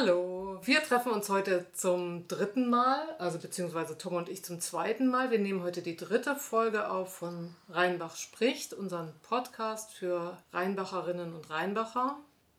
Hallo, wir treffen uns heute zum dritten Mal, also beziehungsweise Tom und ich zum zweiten Mal. Wir nehmen heute die dritte Folge auf von Rheinbach spricht, unseren Podcast für Rheinbacherinnen und Rheinbacher.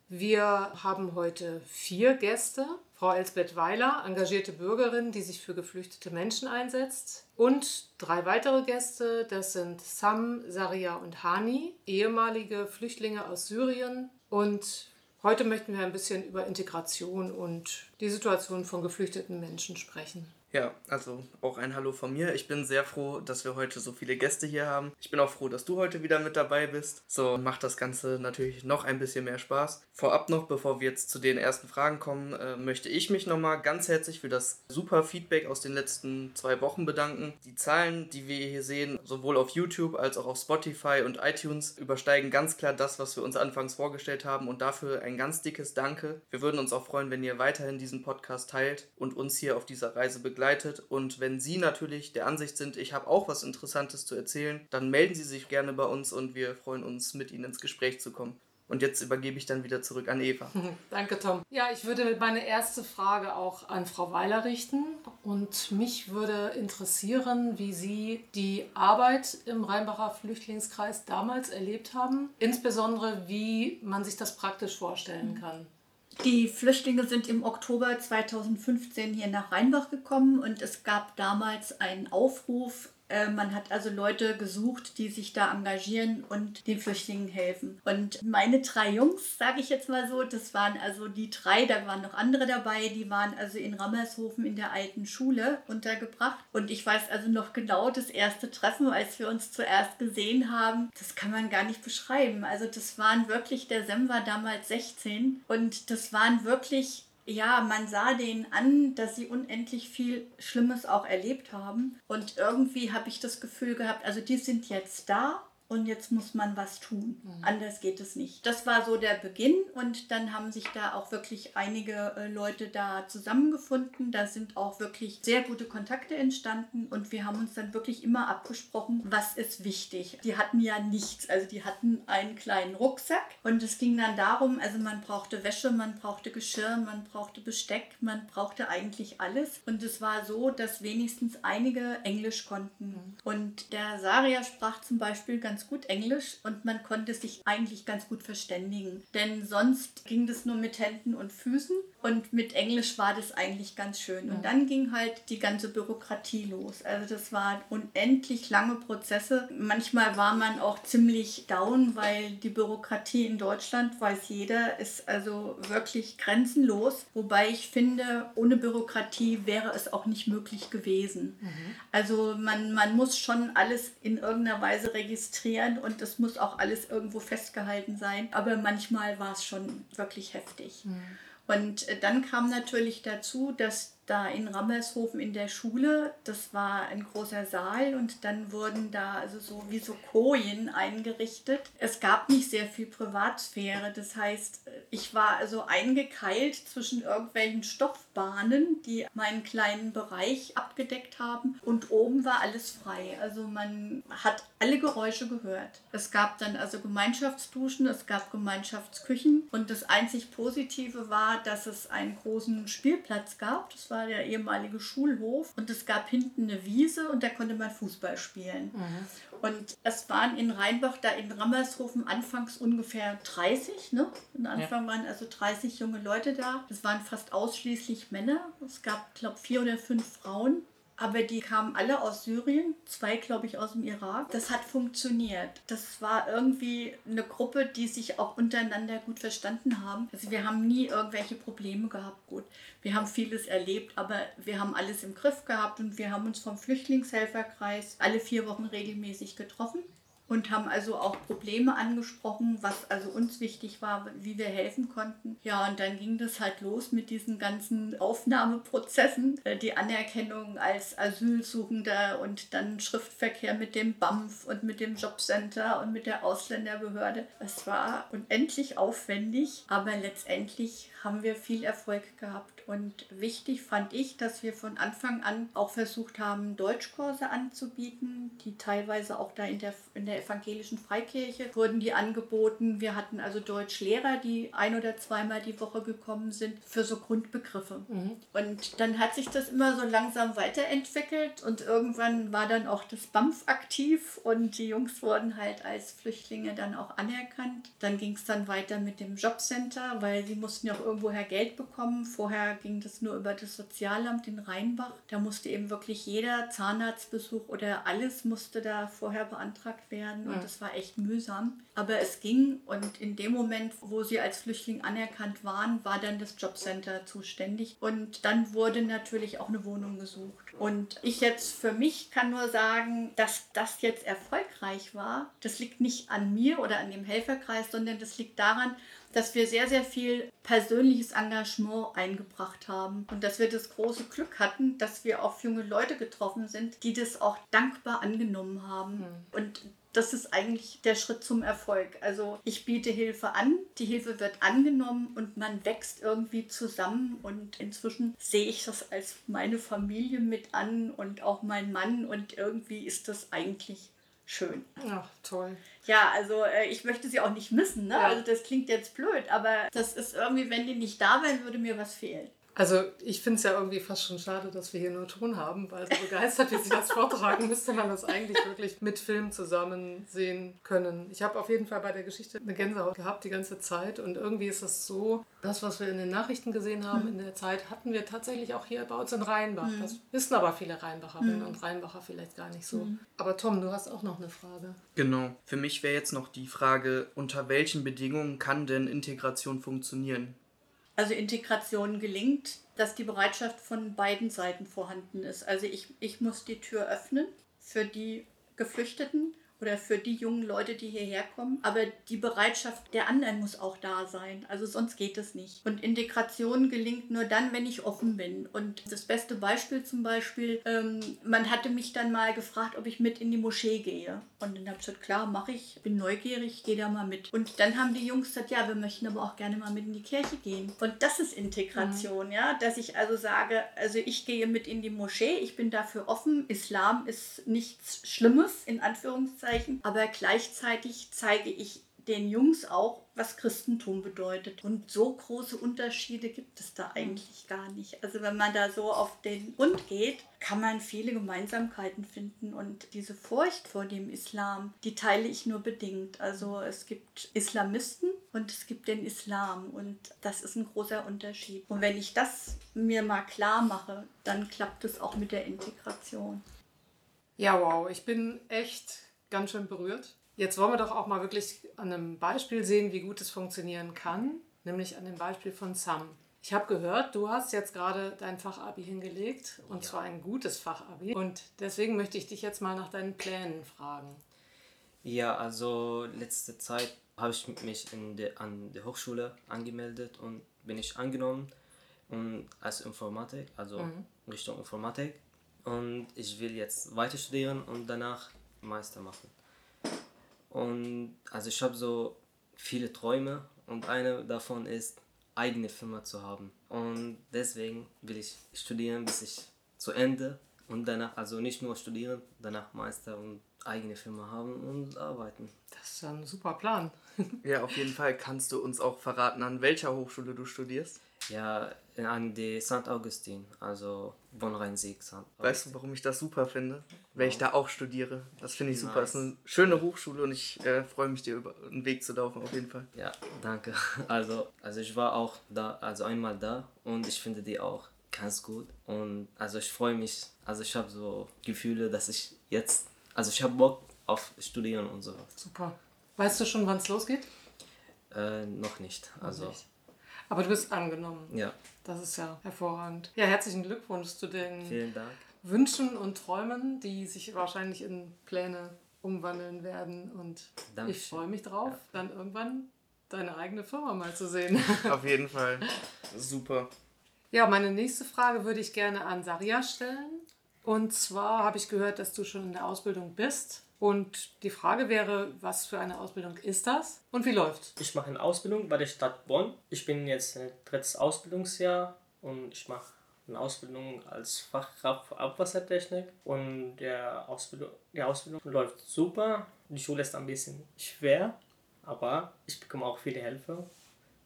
Wir haben heute vier Gäste. Frau Elsbeth Weiler, engagierte Bürgerin, die sich für geflüchtete Menschen einsetzt. Und drei weitere Gäste, das sind Sam, Saria und Hani, ehemalige Flüchtlinge aus Syrien. Und heute möchten wir ein bisschen über Integration und die Situation von geflüchteten Menschen sprechen. Ja, also auch ein Hallo von mir. Ich bin sehr froh, dass wir heute so viele Gäste hier haben. Ich bin auch froh, dass du heute wieder mit dabei bist. So macht das Ganze natürlich noch ein bisschen mehr Spaß. Vorab noch, bevor wir jetzt zu den ersten Fragen kommen, äh, möchte ich mich nochmal ganz herzlich für das super Feedback aus den letzten zwei Wochen bedanken. Die Zahlen, die wir hier sehen, sowohl auf YouTube als auch auf Spotify und iTunes, übersteigen ganz klar das, was wir uns anfangs vorgestellt haben und dafür ein ganz dickes Danke. Wir würden uns auch freuen, wenn ihr weiterhin diesen Podcast teilt und uns hier auf dieser Reise begleitet begleitet. Und wenn Sie natürlich der Ansicht sind, ich habe auch was Interessantes zu erzählen, dann melden Sie sich gerne bei uns und wir freuen uns, mit Ihnen ins Gespräch zu kommen. Und jetzt übergebe ich dann wieder zurück an Eva. Danke, Tom. Ja, ich würde meine erste Frage auch an Frau Weiler richten. Und mich würde interessieren, wie Sie die Arbeit im Rheinbacher Flüchtlingskreis damals erlebt haben. Insbesondere, wie man sich das praktisch vorstellen kann. Die Flüchtlinge sind im Oktober 2015 hier nach Rheinbach gekommen und es gab damals einen Aufruf man hat also Leute gesucht, die sich da engagieren und den Flüchtlingen helfen. Und meine drei Jungs, sage ich jetzt mal so, das waren also die drei, da waren noch andere dabei, die waren also in Rammershofen in der alten Schule untergebracht. Und ich weiß also noch genau das erste Treffen, als wir uns zuerst gesehen haben, das kann man gar nicht beschreiben. Also das waren wirklich, der Sem war damals 16 und das waren wirklich ja, man sah denen an, dass sie unendlich viel Schlimmes auch erlebt haben. Und irgendwie habe ich das Gefühl gehabt, also die sind jetzt da und jetzt muss man was tun. Mhm. Anders geht es nicht. Das war so der Beginn und dann haben sich da auch wirklich einige äh, Leute da zusammengefunden. Da sind auch wirklich sehr gute Kontakte entstanden und wir haben uns dann wirklich immer abgesprochen, was ist wichtig. Die hatten ja nichts, also die hatten einen kleinen Rucksack und es ging dann darum, also man brauchte Wäsche, man brauchte Geschirr, man brauchte Besteck, man brauchte eigentlich alles und es war so, dass wenigstens einige Englisch konnten. Mhm. Und der Saria sprach zum Beispiel ganz ganz gut Englisch und man konnte sich eigentlich ganz gut verständigen. Denn sonst ging das nur mit Händen und Füßen und mit Englisch war das eigentlich ganz schön. Und dann ging halt die ganze Bürokratie los. Also das waren unendlich lange Prozesse. Manchmal war man auch ziemlich down, weil die Bürokratie in Deutschland, weiß jeder, ist also wirklich grenzenlos. Wobei ich finde, ohne Bürokratie wäre es auch nicht möglich gewesen. Mhm. Also man, man muss schon alles in irgendeiner Weise registrieren und es muss auch alles irgendwo festgehalten sein. Aber manchmal war es schon wirklich heftig. Mhm. Und äh, dann kam natürlich dazu, dass da in Rammershofen in der Schule. Das war ein großer Saal und dann wurden da also so wie so Kojen eingerichtet. Es gab nicht sehr viel Privatsphäre. Das heißt, ich war also eingekeilt zwischen irgendwelchen Stoffbahnen, die meinen kleinen Bereich abgedeckt haben und oben war alles frei. Also man hat alle Geräusche gehört. Es gab dann also Gemeinschaftsduschen, es gab Gemeinschaftsküchen und das einzig Positive war, dass es einen großen Spielplatz gab. Das war war der ehemalige Schulhof und es gab hinten eine Wiese und da konnte man Fußball spielen. Mhm. Und es waren in Rheinbach, da in Rammershofen anfangs ungefähr 30, ne? Am Anfang ja. waren also 30 junge Leute da. Es waren fast ausschließlich Männer. Es gab, glaube ich, vier oder fünf Frauen. Aber die kamen alle aus Syrien, zwei glaube ich aus dem Irak. Das hat funktioniert. Das war irgendwie eine Gruppe, die sich auch untereinander gut verstanden haben. Also wir haben nie irgendwelche Probleme gehabt. Gut, wir haben vieles erlebt, aber wir haben alles im Griff gehabt und wir haben uns vom Flüchtlingshelferkreis alle vier Wochen regelmäßig getroffen und haben also auch Probleme angesprochen, was also uns wichtig war, wie wir helfen konnten. Ja, und dann ging das halt los mit diesen ganzen Aufnahmeprozessen, äh, die Anerkennung als Asylsuchender und dann Schriftverkehr mit dem BAMF und mit dem Jobcenter und mit der Ausländerbehörde. Es war unendlich aufwendig, aber letztendlich haben wir viel Erfolg gehabt. Und wichtig fand ich, dass wir von Anfang an auch versucht haben, Deutschkurse anzubieten, die teilweise auch da in der, in der evangelischen Freikirche wurden die angeboten. Wir hatten also Deutschlehrer, die ein oder zweimal die Woche gekommen sind für so Grundbegriffe. Mhm. Und dann hat sich das immer so langsam weiterentwickelt und irgendwann war dann auch das BAMF aktiv und die Jungs wurden halt als Flüchtlinge dann auch anerkannt. Dann ging es dann weiter mit dem Jobcenter, weil sie mussten ja auch irgendwoher Geld bekommen. Vorher ging das nur über das Sozialamt in Rheinbach. Da musste eben wirklich jeder Zahnarztbesuch oder alles musste da vorher beantragt werden und ja. das war echt mühsam. Aber es ging und in dem Moment, wo sie als Flüchtling anerkannt waren, war dann das Jobcenter zuständig und dann wurde natürlich auch eine Wohnung gesucht. Und ich jetzt für mich kann nur sagen, dass das jetzt erfolgreich war. Das liegt nicht an mir oder an dem Helferkreis, sondern das liegt daran, dass wir sehr, sehr viel persönliches Engagement eingebracht haben und dass wir das große Glück hatten, dass wir auf junge Leute getroffen sind, die das auch dankbar angenommen haben. Mhm. Und das ist eigentlich der Schritt zum Erfolg. Also ich biete Hilfe an, die Hilfe wird angenommen und man wächst irgendwie zusammen und inzwischen sehe ich das als meine Familie mit an und auch mein Mann und irgendwie ist das eigentlich schön. Ach, toll. Ja, also äh, ich möchte sie auch nicht missen, ne? Ja. Also das klingt jetzt blöd, aber das ist irgendwie, wenn die nicht da wären, würde mir was fehlen. Also ich finde es ja irgendwie fast schon schade, dass wir hier nur Ton haben, weil so begeistert, wie sie das vortragen, müsste man das eigentlich wirklich mit Film zusammen sehen können. Ich habe auf jeden Fall bei der Geschichte eine Gänsehaut gehabt die ganze Zeit und irgendwie ist es so, das, was wir in den Nachrichten gesehen haben mhm. in der Zeit, hatten wir tatsächlich auch hier bei uns in Rheinbach. Mhm. Das wissen aber viele Rheinbacherinnen mhm. und Rheinbacher vielleicht gar nicht so. Mhm. Aber Tom, du hast auch noch eine Frage. Genau. Für mich wäre jetzt noch die Frage, unter welchen Bedingungen kann denn Integration funktionieren? Also Integration gelingt, dass die Bereitschaft von beiden Seiten vorhanden ist. Also ich, ich muss die Tür öffnen für die Geflüchteten oder für die jungen Leute, die hierher kommen. Aber die Bereitschaft der anderen muss auch da sein. Also sonst geht es nicht. Und Integration gelingt nur dann, wenn ich offen bin. Und das beste Beispiel zum Beispiel, ähm, man hatte mich dann mal gefragt, ob ich mit in die Moschee gehe. Und dann habe ich gesagt, klar, mache ich, bin neugierig, gehe da mal mit. Und dann haben die Jungs gesagt, ja, wir möchten aber auch gerne mal mit in die Kirche gehen. Und das ist Integration, mhm. ja, dass ich also sage, also ich gehe mit in die Moschee, ich bin dafür offen. Islam ist nichts Schlimmes, in Anführungszeichen. Anführungszeichen, aber gleichzeitig zeige ich den Jungs auch, was Christentum bedeutet. Und so große Unterschiede gibt es da eigentlich gar nicht. Also wenn man da so auf den Grund geht, kann man viele Gemeinsamkeiten finden. Und diese Furcht vor dem Islam, die teile ich nur bedingt. Also es gibt Islamisten und es gibt den Islam. Und das ist ein großer Unterschied. Und wenn ich das mir mal klar mache, dann klappt es auch mit der Integration. Ja, wow, ich bin echt ganz schön berührt. Jetzt wollen wir doch auch mal wirklich an einem Beispiel sehen, wie gut es funktionieren kann, nämlich an dem Beispiel von Sam. Ich habe gehört, du hast jetzt gerade dein Fachabi hingelegt und ja. zwar ein gutes Fachabi und deswegen möchte ich dich jetzt mal nach deinen Plänen fragen. Ja, also letzte Zeit habe ich mich in der, an der Hochschule angemeldet und bin ich angenommen und als Informatik, also mhm. Richtung Informatik und ich will jetzt weiter studieren und danach Meister machen. Und also ich habe so viele Träume und eine davon ist, eigene Firma zu haben. Und deswegen will ich studieren, bis ich zu Ende und danach, also nicht nur studieren, danach Meister und eigene Firma haben und arbeiten. Das ist ein super Plan. ja, auf jeden Fall kannst du uns auch verraten, an welcher Hochschule du studierst. Ja, an die St. Augustin, also Bonn-Rhein-Sieg. Weißt du, warum ich das super finde? Weil ich da auch studiere. Das finde ich super. Es ist eine schöne Hochschule und ich äh, freue mich, dir über den Weg zu laufen, auf jeden Fall. Ja, danke. Also, also ich war auch da, also einmal da und ich finde die auch ganz gut. Und also ich freue mich, also ich habe so Gefühle, dass ich jetzt, also ich habe Bock auf Studieren und so. Super. Weißt du schon, wann es losgeht? Äh, noch nicht. Also. Noch nicht. Aber du bist angenommen. Ja. Das ist ja hervorragend. Ja, herzlichen Glückwunsch zu den Vielen Dank. Wünschen und Träumen, die sich wahrscheinlich in Pläne umwandeln werden. Und Dankeschön. ich freue mich drauf, ja. dann irgendwann deine eigene Firma mal zu sehen. Auf jeden Fall. Super. Ja, meine nächste Frage würde ich gerne an Saria stellen. Und zwar habe ich gehört, dass du schon in der Ausbildung bist Und die Frage wäre, was für eine Ausbildung ist das und wie läuft? Ich mache eine Ausbildung bei der Stadt Bonn. Ich bin jetzt ein drittes Ausbildungsjahr und ich mache eine Ausbildung als Fachkraft für Abwassertechnik und der Ausbildung, die Ausbildung läuft super. Die Schule ist ein bisschen schwer, aber ich bekomme auch viele Hilfe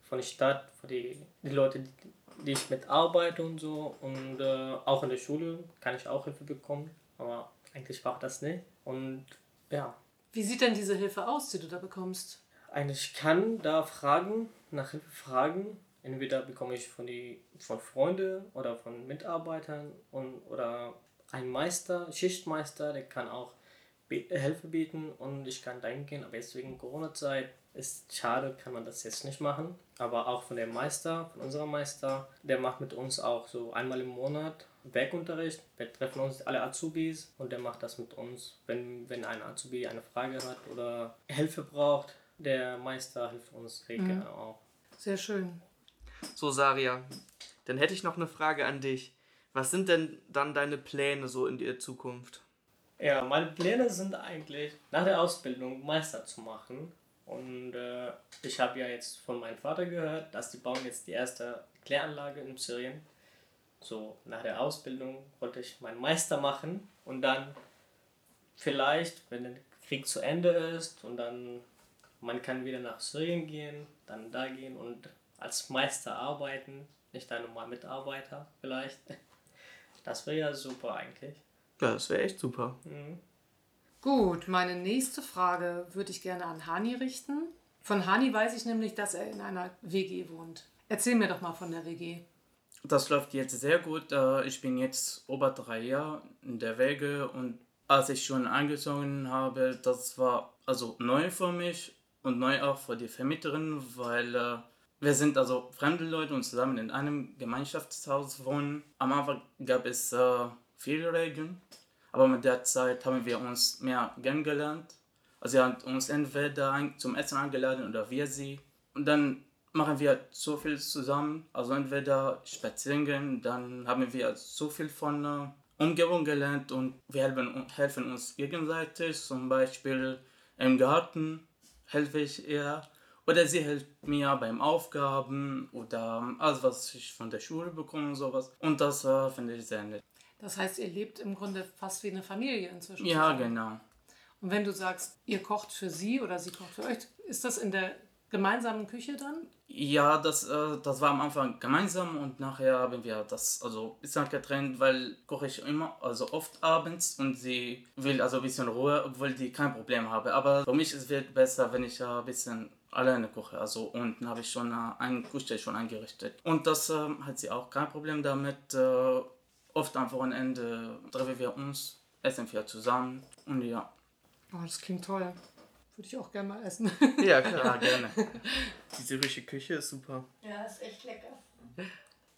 von der Stadt, von die, die Leute, die, die ich mitarbeite und so. Und äh, auch in der Schule kann ich auch Hilfe bekommen, aber eigentlich braucht das nicht. Und ja. Wie sieht denn diese Hilfe aus, die du da bekommst? Eigentlich kann da fragen, nach Hilfe fragen Entweder bekomme ich von, die, von Freunden oder von Mitarbeitern und, oder ein Meister, Schichtmeister, der kann auch Hilfe bieten und ich kann dahin gehen, aber jetzt wegen Corona-Zeit ist schade, kann man das jetzt nicht machen. Aber auch von dem Meister, von unserem Meister, der macht mit uns auch so einmal im Monat Werkunterricht. Wir treffen uns alle Azubis und der macht das mit uns. Wenn, wenn ein Azubi eine Frage hat oder Hilfe braucht, der Meister hilft uns mhm. auch. Sehr schön. So, Saria, dann hätte ich noch eine Frage an dich. Was sind denn dann deine Pläne so in der Zukunft? Ja, meine Pläne sind eigentlich, nach der Ausbildung Meister zu machen. Und äh, ich habe ja jetzt von meinem Vater gehört, dass die bauen jetzt die erste Kläranlage in Syrien. So, nach der Ausbildung wollte ich meinen Meister machen und dann vielleicht, wenn der Krieg zu Ende ist und dann man kann wieder nach Syrien gehen, dann da gehen und als Meister arbeiten, nicht ein normaler Mitarbeiter vielleicht. Das wäre ja super eigentlich. Ja, das wäre echt super. Mhm. Gut, meine nächste Frage würde ich gerne an Hani richten. Von Hani weiß ich nämlich, dass er in einer WG wohnt. Erzähl mir doch mal von der WG. Das läuft jetzt sehr gut. Äh, ich bin jetzt über drei Jahre in der WG und als ich schon eingezogen habe, das war also neu für mich und neu auch für die Vermieterin, weil äh, wir sind also fremde Leute und zusammen in einem Gemeinschaftshaus wohnen. Am Anfang gab es äh, viele Regeln, aber mit der Zeit haben wir uns mehr kennengelernt. Also sie hat uns entweder zum Essen eingeladen oder wir sie. Und dann machen wir so viel zusammen. Also entweder spazieren gehen, dann haben wir so viel von äh, Umgebung gelernt und wir helfen, helfen uns gegenseitig. Zum Beispiel im Garten helfe ich ihr oder sie hilft mir beim Aufgaben oder alles, was ich von der Schule bekomme und sowas. Und das äh, finde ich sehr nett. Das heißt, ihr lebt im Grunde fast wie eine Familie inzwischen. Ja, genau. Und wenn du sagst, ihr kocht für sie oder sie kocht für euch, ist das in der gemeinsamen Küche dann? Ja, das, äh, das war am Anfang gemeinsam und nachher haben wir das also ein bisschen getrennt, weil koche ich immer, also oft abends und sie will also ein bisschen Ruhe, obwohl die kein Problem habe. Aber für mich ist es besser, wenn ich ein bisschen alleine koche. Also unten habe ich schon äh, eine Küche schon eingerichtet. Und das äh, hat sie auch kein Problem damit. Äh, oft am Wochenende treffen wir uns, essen wir zusammen und ja. Oh, das klingt toll. Würde ich auch gerne mal essen. Ja, klar, gerne. Die syrische Küche ist super. Ja, ist echt lecker.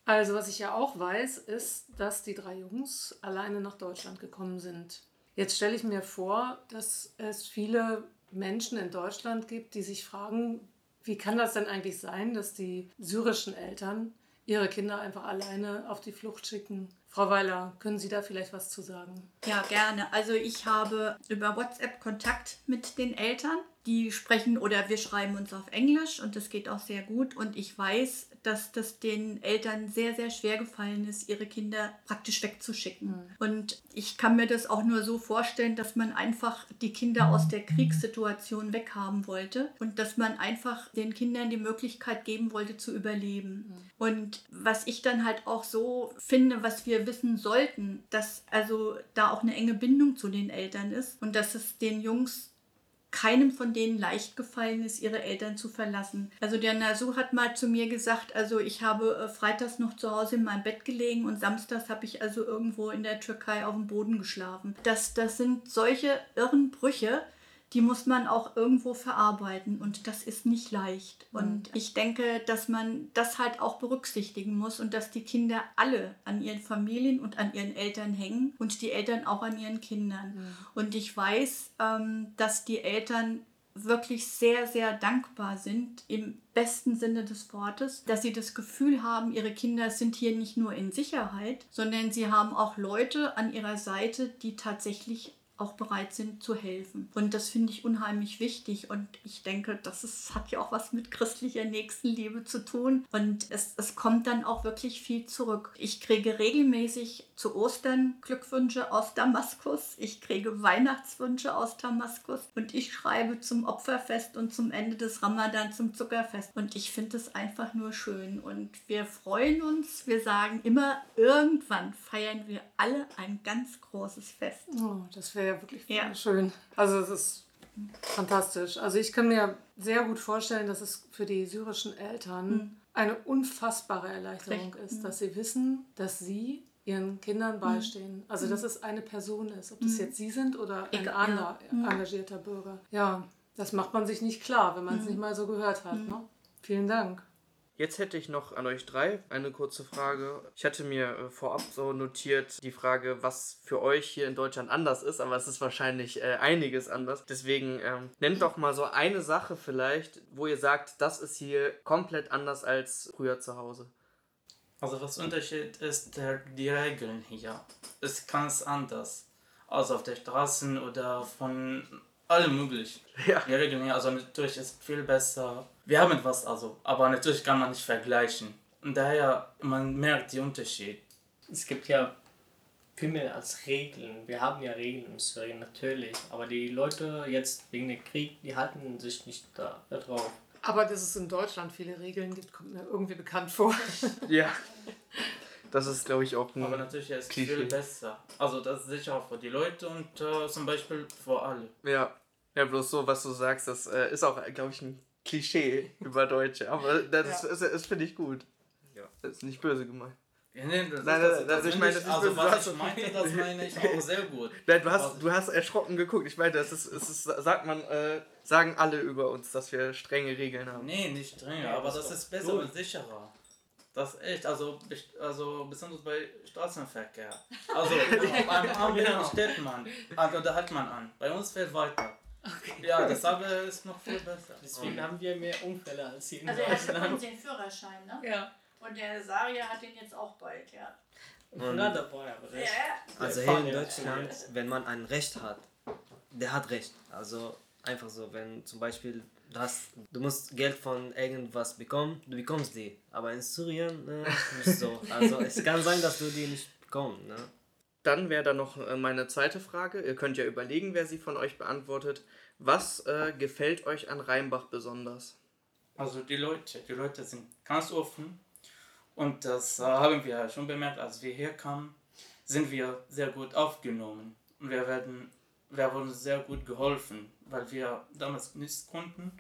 Also, was ich ja auch weiß, ist, dass die drei Jungs alleine nach Deutschland gekommen sind. Jetzt stelle ich mir vor, dass es viele Menschen in Deutschland gibt, die sich fragen, wie kann das denn eigentlich sein, dass die syrischen Eltern ihre Kinder einfach alleine auf die Flucht schicken? Frau Weiler, können Sie da vielleicht was zu sagen? Ja, gerne. Also ich habe über WhatsApp Kontakt mit den Eltern. Die sprechen oder wir schreiben uns auf Englisch und das geht auch sehr gut. Und ich weiß, dass das den Eltern sehr, sehr schwer gefallen ist, ihre Kinder praktisch wegzuschicken. Mhm. Und ich kann mir das auch nur so vorstellen, dass man einfach die Kinder aus der Kriegssituation weghaben wollte und dass man einfach den Kindern die Möglichkeit geben wollte zu überleben. Mhm. Und was ich dann halt auch so finde, was wir wissen sollten, dass also da auch eine enge Bindung zu den Eltern ist und dass es den Jungs keinem von denen leicht gefallen ist, ihre Eltern zu verlassen. Also der Nasu hat mal zu mir gesagt, also ich habe äh, freitags noch zu Hause in meinem Bett gelegen und samstags habe ich also irgendwo in der Türkei auf dem Boden geschlafen. Das, das sind solche irren Brüche, die muss man auch irgendwo verarbeiten und das ist nicht leicht. Mhm. Und ich denke, dass man das halt auch berücksichtigen muss und dass die Kinder alle an ihren Familien und an ihren Eltern hängen und die Eltern auch an ihren Kindern. Mhm. Und ich weiß, ähm, dass die Eltern wirklich sehr, sehr dankbar sind, im besten Sinne des Wortes, dass sie das Gefühl haben, ihre Kinder sind hier nicht nur in Sicherheit, sondern sie haben auch Leute an ihrer Seite, die tatsächlich auch bereit sind zu helfen. Und das finde ich unheimlich wichtig. Und ich denke, das ist, hat ja auch was mit christlicher Nächstenliebe zu tun. Und es, es kommt dann auch wirklich viel zurück. Ich kriege regelmäßig zu Ostern Glückwünsche aus Damaskus. Ich kriege Weihnachtswünsche aus Damaskus. Und ich schreibe zum Opferfest und zum Ende des Ramadan zum Zuckerfest. Und ich finde es einfach nur schön. Und wir freuen uns. Wir sagen immer, irgendwann feiern wir alle ein ganz großes Fest. Oh, das wäre ja wirklich ja. schön. Also es ist fantastisch. Also ich kann mir sehr gut vorstellen, dass es für die syrischen Eltern mhm. eine unfassbare Erleichterung Recht. ist, dass sie wissen, dass sie ihren Kindern beistehen. Mhm. Also dass es eine Person ist, ob das mhm. jetzt sie sind oder ein Egal, anderer engagierter Bürger. Ja, das macht man sich nicht klar, wenn man es mhm. nicht mal so gehört hat. Mhm. Ne? Vielen Dank. Jetzt hätte ich noch an euch drei eine kurze Frage. Ich hatte mir äh, vorab so notiert die Frage, was für euch hier in Deutschland anders ist, aber es ist wahrscheinlich äh, einiges anders. Deswegen ähm, nennt doch mal so eine Sache vielleicht, wo ihr sagt, das ist hier komplett anders als früher zu Hause. Also was Unterschied ist der, die Regeln hier. Ist ganz anders. Also auf der Straße oder von allem möglich. Ja. Die Regeln hier, also natürlich ist viel besser wir haben etwas also, aber natürlich kann man nicht vergleichen. Und daher, man merkt den Unterschied. Es gibt ja viel mehr als Regeln. Wir haben ja Regeln in Syrien, natürlich. Aber die Leute jetzt wegen dem Krieg, die halten sich nicht da, da drauf. Aber dass es in Deutschland viele Regeln gibt, kommt mir irgendwie bekannt vor. ja. Das ist, glaube ich, auch ein Aber natürlich ist es viel besser. Also das ist sicher auch für die Leute und äh, zum Beispiel für alle. Ja. Ja, bloß so, was du sagst, das äh, ist auch, glaube ich, ein Klischee über Deutsche, aber das, ja. ist, ist, ist finde ich gut. Ja. Das ist nicht böse gemeint. Ja, nee, das, nein, das, das, das ich meine, das ist also, was ich meine, das meine ich auch sehr gut. Nein, du, hast, du hast erschrocken geguckt. Ich meine, das ist, es ist, sagt man, äh, sagen alle über uns, dass wir strenge Regeln haben. Nee, nicht strenge, aber das ist besser gut. und sicherer. Das ist echt, also, also besonders bei Straßenverkehr. Also beim genau. steht man, also da hat man an. Bei uns fährt weiter. Okay. Ja, das aber ist noch viel besser. Deswegen haben wir mehr Unfälle als hier in also Deutschland. Also er hat den Führerschein, ne? Ja. Und der Saria hat den jetzt auch bald, ja. Und dabei, aber Recht. Ja. Also hier in Deutschland, wenn man ein Recht hat, der hat Recht. Also einfach so, wenn zum Beispiel du, hast, du musst Geld von irgendwas bekommen, du bekommst die. Aber in Syrien äh, nicht so. Also es kann sein, dass du die nicht bekommst. Ne? Dann wäre da noch äh, meine zweite Frage. Ihr könnt ja überlegen, wer sie von euch beantwortet. Was äh, gefällt euch an Rheinbach besonders? Also die Leute, die Leute sind ganz offen und das äh, haben wir schon bemerkt, als wir hier kamen, sind wir sehr gut aufgenommen und wir werden, wir wurden sehr gut geholfen, weil wir damals nichts konnten.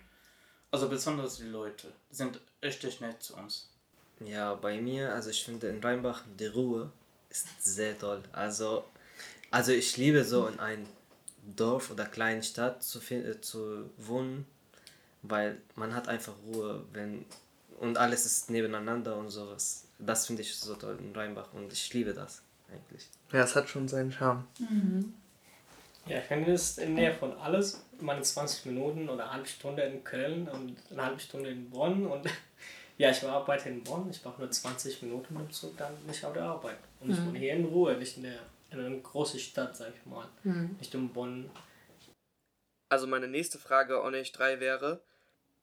Also besonders die Leute sind richtig nett zu uns. Ja, bei mir, also ich finde in Rheinbach die Ruhe ist sehr toll. Also, also ich liebe so in einem Dorf oder kleinen Stadt zu, äh, zu wohnen, weil man hat einfach Ruhe, wenn und alles ist nebeneinander und sowas. Das finde ich so toll in Rheinbach und ich liebe das eigentlich. Ja, es hat schon seinen Charme. Mhm. Ja, ich finde es in der Nähe von alles. Meine 20 Minuten oder eine halbe Stunde in Köln und eine halbe Stunde in Bonn und ja, ich arbeite in Bonn. Ich brauche nur 20 Minuten mit dem Zug, dann bin ich auf der Arbeit. Und ich mhm. wohne hier in Ruhe, nicht in, der, in einer großen Stadt, sag ich mal. Mhm. Nicht in Bonn. Also meine nächste Frage an euch drei wäre,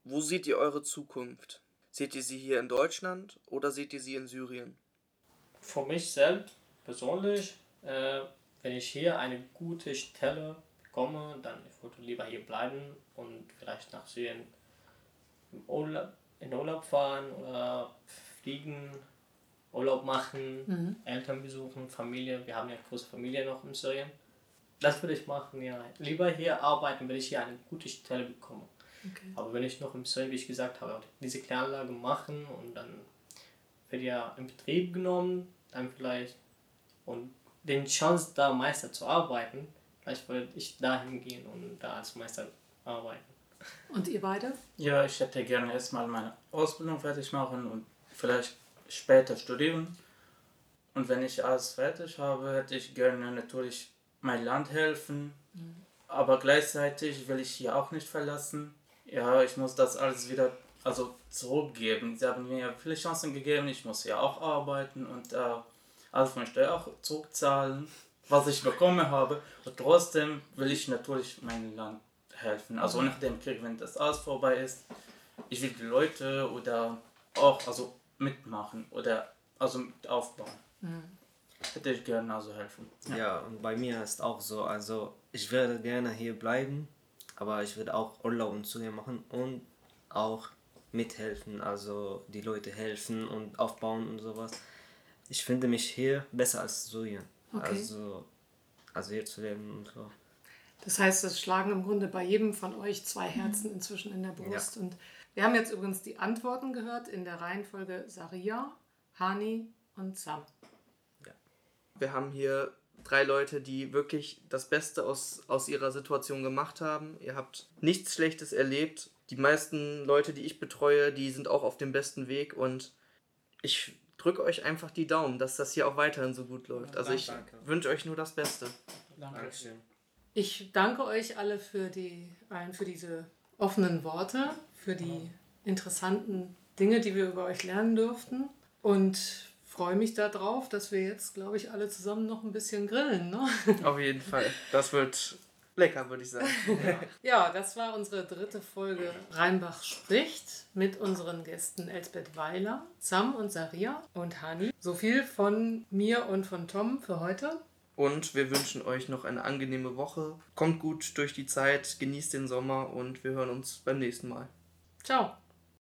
wo seht ihr eure Zukunft? Seht ihr sie hier in Deutschland oder seht ihr sie in Syrien? Für mich selbst persönlich, äh, wenn ich hier eine gute Stelle bekomme, dann ich würde lieber hier bleiben und vielleicht nach Syrien im Urlaub in Urlaub fahren oder fliegen, Urlaub machen, mhm. Eltern besuchen, Familie. Wir haben ja eine große Familie noch in Syrien. Das würde ich machen, ja. Lieber hier arbeiten, wenn ich hier eine gute Stelle bekomme. Okay. Aber wenn ich noch im Syrien, wie ich gesagt habe, diese Kläranlage machen und dann wird ja in Betrieb genommen, dann vielleicht und den Chance da Meister zu arbeiten, vielleicht würde ich dahin gehen und da als Meister arbeiten. Und ihr beide? Ja, ich hätte gerne erstmal meine Ausbildung fertig machen und vielleicht später studieren. Und wenn ich alles fertig habe, hätte ich gerne natürlich mein Land helfen. Mhm. Aber gleichzeitig will ich hier auch nicht verlassen. Ja, ich muss das alles wieder also zurückgeben. Sie haben mir viele Chancen gegeben, ich muss ja auch arbeiten und äh, alles von Steuer auch zurückzahlen. was ich bekommen habe. Und trotzdem will ich natürlich meinem Land helfen. Also nach dem Krieg, wenn das alles vorbei ist, ich will die Leute oder auch also mitmachen oder also mit aufbauen. Mhm. Hätte ich gerne also helfen. Ja. ja, und bei mir ist auch so, also ich werde gerne hier bleiben, aber ich werde auch Urlaub und Zugang machen und auch mithelfen, also die Leute helfen und aufbauen und sowas. Ich finde mich hier besser als so hier. Okay. Also, also hier zu leben und so. Das heißt, es schlagen im Grunde bei jedem von euch zwei Herzen inzwischen in der Brust. Ja. Und wir haben jetzt übrigens die Antworten gehört in der Reihenfolge Saria, Hani und Sam. Ja. Wir haben hier drei Leute, die wirklich das Beste aus, aus ihrer Situation gemacht haben. Ihr habt nichts Schlechtes erlebt. Die meisten Leute, die ich betreue, die sind auch auf dem besten Weg und ich drücke euch einfach die Daumen, dass das hier auch weiterhin so gut läuft. Also ich wünsche euch nur das Beste. Dankeschön. Ich danke euch alle für, die, für diese offenen Worte, für die interessanten Dinge, die wir über euch lernen durften. Und freue mich darauf, dass wir jetzt, glaube ich, alle zusammen noch ein bisschen grillen. Ne? Auf jeden Fall. Das wird lecker, würde ich sagen. ja, das war unsere dritte Folge Rheinbach spricht mit unseren Gästen Elsbeth Weiler, Sam und Saria und Hani. So viel von mir und von Tom für heute. Und wir wünschen euch noch eine angenehme Woche. Kommt gut durch die Zeit, genießt den Sommer und wir hören uns beim nächsten Mal. Ciao.